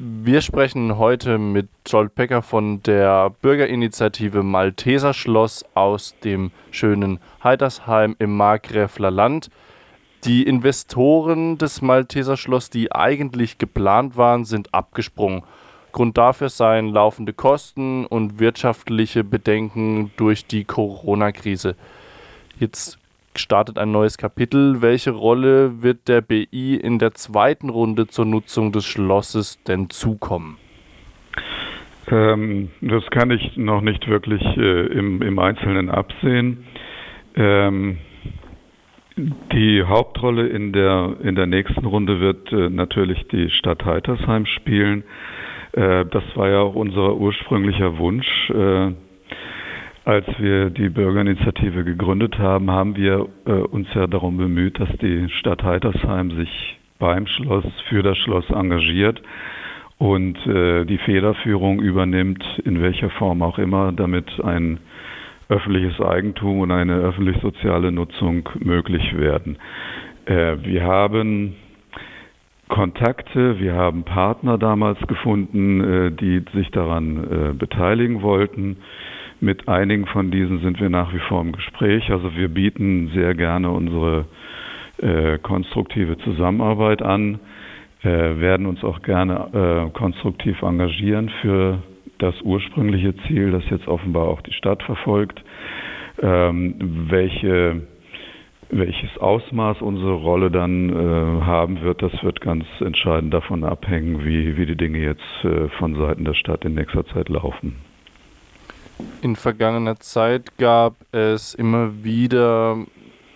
Wir sprechen heute mit Joel Pecker von der Bürgerinitiative Malteser Schloss aus dem schönen Heidersheim im Markgräfler Land. Die Investoren des Malteser Schloss, die eigentlich geplant waren, sind abgesprungen. Grund dafür seien laufende Kosten und wirtschaftliche Bedenken durch die Corona-Krise. Jetzt startet ein neues Kapitel. Welche Rolle wird der BI in der zweiten Runde zur Nutzung des Schlosses denn zukommen? Ähm, das kann ich noch nicht wirklich äh, im, im, Einzelnen absehen. Ähm, die Hauptrolle in der, in der nächsten Runde wird äh, natürlich die Stadt Heitersheim spielen. Äh, das war ja auch unser ursprünglicher Wunsch. Als wir die Bürgerinitiative gegründet haben, haben wir äh, uns ja darum bemüht, dass die Stadt Heitersheim sich beim Schloss, für das Schloss engagiert und äh, die Federführung übernimmt, in welcher Form auch immer, damit ein öffentliches Eigentum und eine öffentlich-soziale Nutzung möglich werden. Äh, wir haben Kontakte, wir haben Partner damals gefunden, äh, die sich daran äh, beteiligen wollten. Mit einigen von diesen sind wir nach wie vor im Gespräch. Also wir bieten sehr gerne unsere äh, konstruktive Zusammenarbeit an, äh, werden uns auch gerne äh, konstruktiv engagieren für das ursprüngliche Ziel, das jetzt offenbar auch die Stadt verfolgt. Ähm, welche, welches Ausmaß unsere Rolle dann äh, haben wird, das wird ganz entscheidend davon abhängen, wie, wie die Dinge jetzt äh, von Seiten der Stadt in nächster Zeit laufen. In vergangener Zeit gab es immer wieder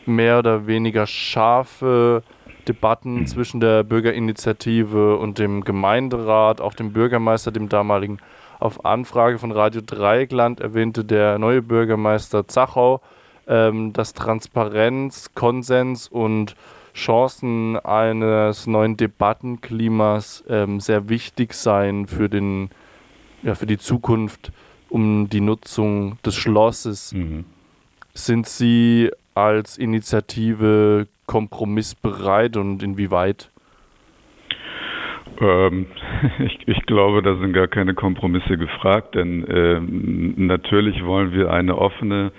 mehr oder weniger scharfe Debatten zwischen der Bürgerinitiative und dem Gemeinderat, auch dem Bürgermeister, dem damaligen. Auf Anfrage von Radio Dreieckland erwähnte der neue Bürgermeister Zachau, ähm, dass Transparenz, Konsens und Chancen eines neuen Debattenklimas ähm, sehr wichtig seien für, den, ja, für die Zukunft um die Nutzung des Schlosses. Mhm. Sind Sie als Initiative kompromissbereit und inwieweit? Ähm, ich, ich, glaube, da sind gar keine Kompromisse gefragt, denn äh, natürlich wollen wir eine offene,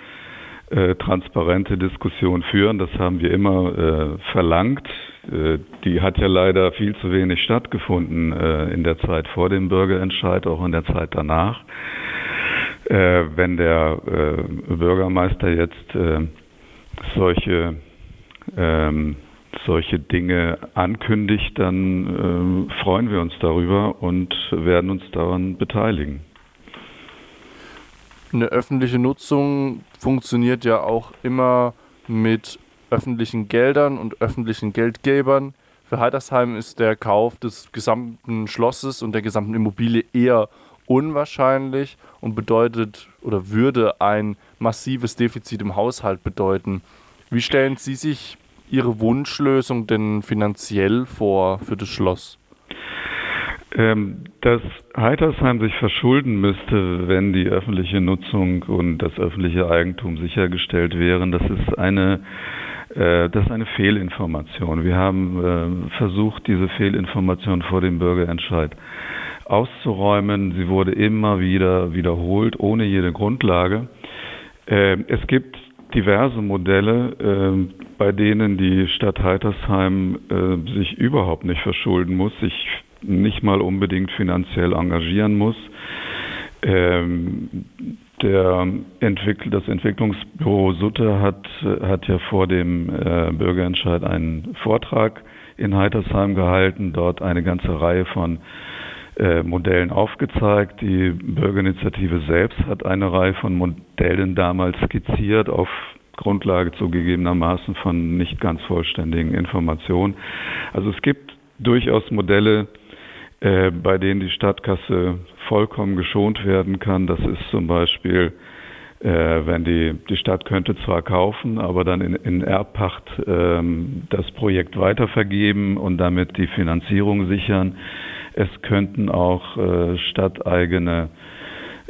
äh, transparente Diskussion führen. Das haben wir immer äh, verlangt. Äh, die hat ja leider viel zu wenig stattgefunden äh, in der Zeit vor dem Bürgerentscheid, auch in der Zeit danach äh, wenn der äh, Bürgermeister jetzt äh, solche ähm, solche Dinge ankündigt, dann äh, freuen wir uns darüber und werden uns daran beteiligen. Eine öffentliche Nutzung funktioniert ja auch immer mit öffentlichen Geldern und öffentlichen Geldgebern. Für Heidersheim ist der Kauf des gesamten Schlosses und der gesamten Immobilie eher unwahrscheinlich und bedeutet oder würde ein massives Defizit im Haushalt bedeuten. Wie stellen Sie sich Ihre Wunschlösung denn finanziell vor für das Schloss? Ähm, dass Heitersheim sich verschulden müsste, wenn die öffentliche Nutzung und das öffentliche Eigentum sichergestellt wären, das ist eine äh, das ist eine Fehlinformation. Wir haben äh, versucht, diese Fehlinformation vor dem Bürgerentscheid auszuräumen. Sie wurde immer wieder wiederholt, ohne jede Grundlage. Äh, es gibt diverse Modelle, äh, bei denen die Stadt Heitersheim äh, sich überhaupt nicht verschulden muss, sich nicht mal unbedingt finanziell engagieren muss. Ähm, Entwickl das Entwicklungsbüro Sutter hat, hat ja vor dem äh, Bürgerentscheid einen Vortrag in Heitersheim gehalten, dort eine ganze Reihe von äh, Modellen aufgezeigt. Die Bürgerinitiative selbst hat eine Reihe von Modellen damals skizziert auf Grundlage zugegebenermaßen von nicht ganz vollständigen Informationen. Also es gibt durchaus Modelle, äh, bei denen die Stadtkasse vollkommen geschont werden kann. Das ist zum Beispiel, äh, wenn die, die Stadt könnte zwar kaufen, aber dann in, in Erbpacht ähm, das Projekt weitervergeben und damit die Finanzierung sichern. Es könnten auch äh, stadteigene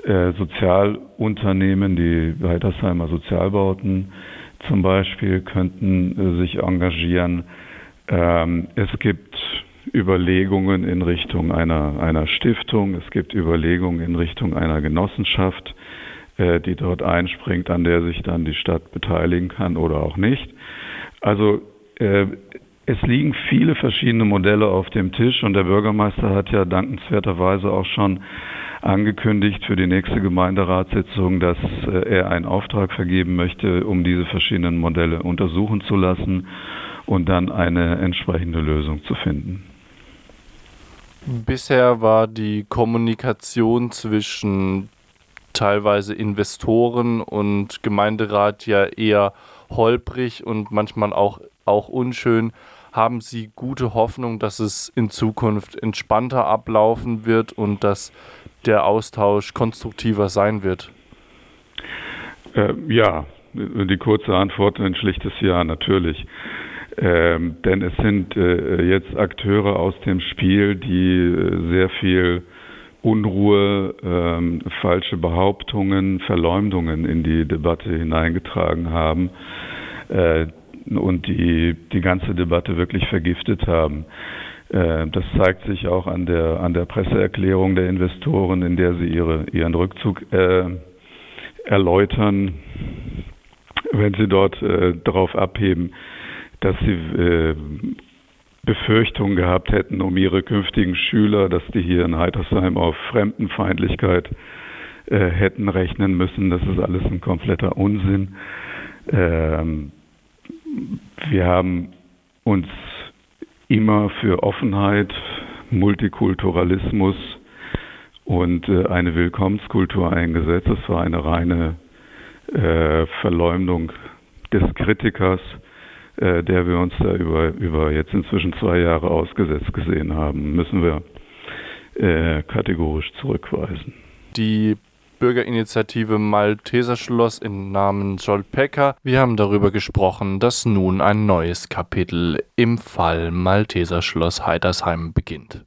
äh, Sozialunternehmen, die Weitersheimer Sozialbauten zum Beispiel, könnten äh, sich engagieren. Ähm, es gibt Überlegungen in Richtung einer, einer Stiftung, es gibt Überlegungen in Richtung einer Genossenschaft, äh, die dort einspringt, an der sich dann die Stadt beteiligen kann oder auch nicht. Also äh, es liegen viele verschiedene Modelle auf dem Tisch und der Bürgermeister hat ja dankenswerterweise auch schon angekündigt für die nächste Gemeinderatssitzung, dass äh, er einen Auftrag vergeben möchte, um diese verschiedenen Modelle untersuchen zu lassen und dann eine entsprechende Lösung zu finden. Bisher war die Kommunikation zwischen teilweise Investoren und Gemeinderat ja eher holprig und manchmal auch, auch unschön. Haben Sie gute Hoffnung, dass es in Zukunft entspannter ablaufen wird und dass der Austausch konstruktiver sein wird? Äh, ja, die kurze Antwort ein schlichtes Ja, natürlich. Ähm, denn es sind äh, jetzt Akteure aus dem Spiel, die äh, sehr viel Unruhe, ähm, falsche Behauptungen, Verleumdungen in die Debatte hineingetragen haben äh, und die die ganze Debatte wirklich vergiftet haben. Äh, das zeigt sich auch an der, an der Presseerklärung der Investoren, in der sie ihre, ihren Rückzug äh, erläutern, wenn sie dort äh, darauf abheben, dass sie äh, Befürchtungen gehabt hätten um ihre künftigen Schüler, dass die hier in Heitersheim auf Fremdenfeindlichkeit äh, hätten rechnen müssen. Das ist alles ein kompletter Unsinn. Ähm, wir haben uns immer für Offenheit, Multikulturalismus und äh, eine Willkommenskultur eingesetzt. Das war eine reine äh, Verleumdung des Kritikers, äh, der wir uns da über, über jetzt inzwischen zwei Jahre ausgesetzt gesehen haben, müssen wir äh, kategorisch zurückweisen. Die Bürgerinitiative Malteser Schloss im Namen Pecker. Wir haben darüber gesprochen, dass nun ein neues Kapitel im Fall Malteser Schloss Heidersheim beginnt.